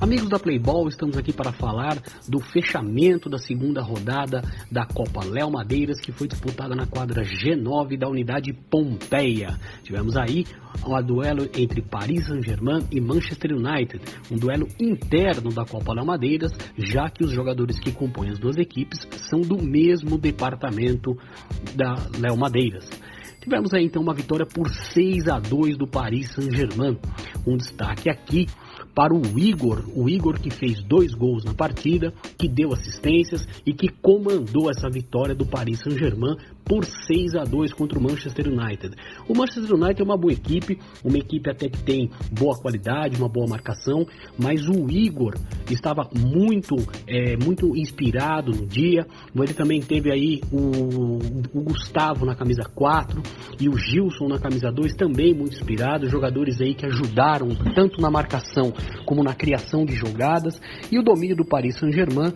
Amigos da Playball, estamos aqui para falar do fechamento da segunda rodada da Copa Léo Madeiras, que foi disputada na quadra G9 da unidade Pompeia. Tivemos aí um duelo entre Paris Saint-Germain e Manchester United, um duelo interno da Copa Léo Madeiras, já que os jogadores que compõem as duas equipes são do mesmo departamento da Léo Madeiras. Tivemos aí então uma vitória por 6 a 2 do Paris Saint-Germain. Um destaque aqui para o Igor, o Igor que fez dois gols na partida, que deu assistências e que comandou essa vitória do Paris Saint-Germain por 6 a 2 contra o Manchester United. O Manchester United é uma boa equipe, uma equipe até que tem boa qualidade, uma boa marcação, mas o Igor estava muito, é, muito inspirado no dia. Ele também teve aí o, o Gustavo na camisa 4 e o Gilson na camisa 2 também muito inspirados, jogadores aí que ajudaram tanto na marcação como na criação de jogadas. E o domínio do Paris Saint-Germain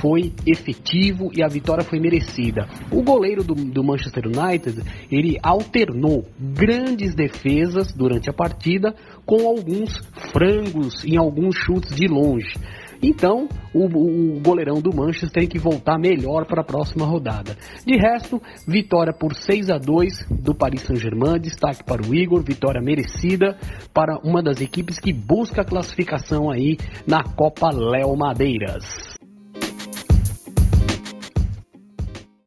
foi efetivo e a vitória foi merecida. O goleiro do, do Manchester United, ele alternou grandes defesas durante a partida com alguns frangos em alguns chutes de longe. Então, o, o, goleirão do Manchester tem que voltar melhor para a próxima rodada. De resto, vitória por 6 a 2 do Paris Saint-Germain, destaque para o Igor, vitória merecida para uma das equipes que busca a classificação aí na Copa Léo Madeiras.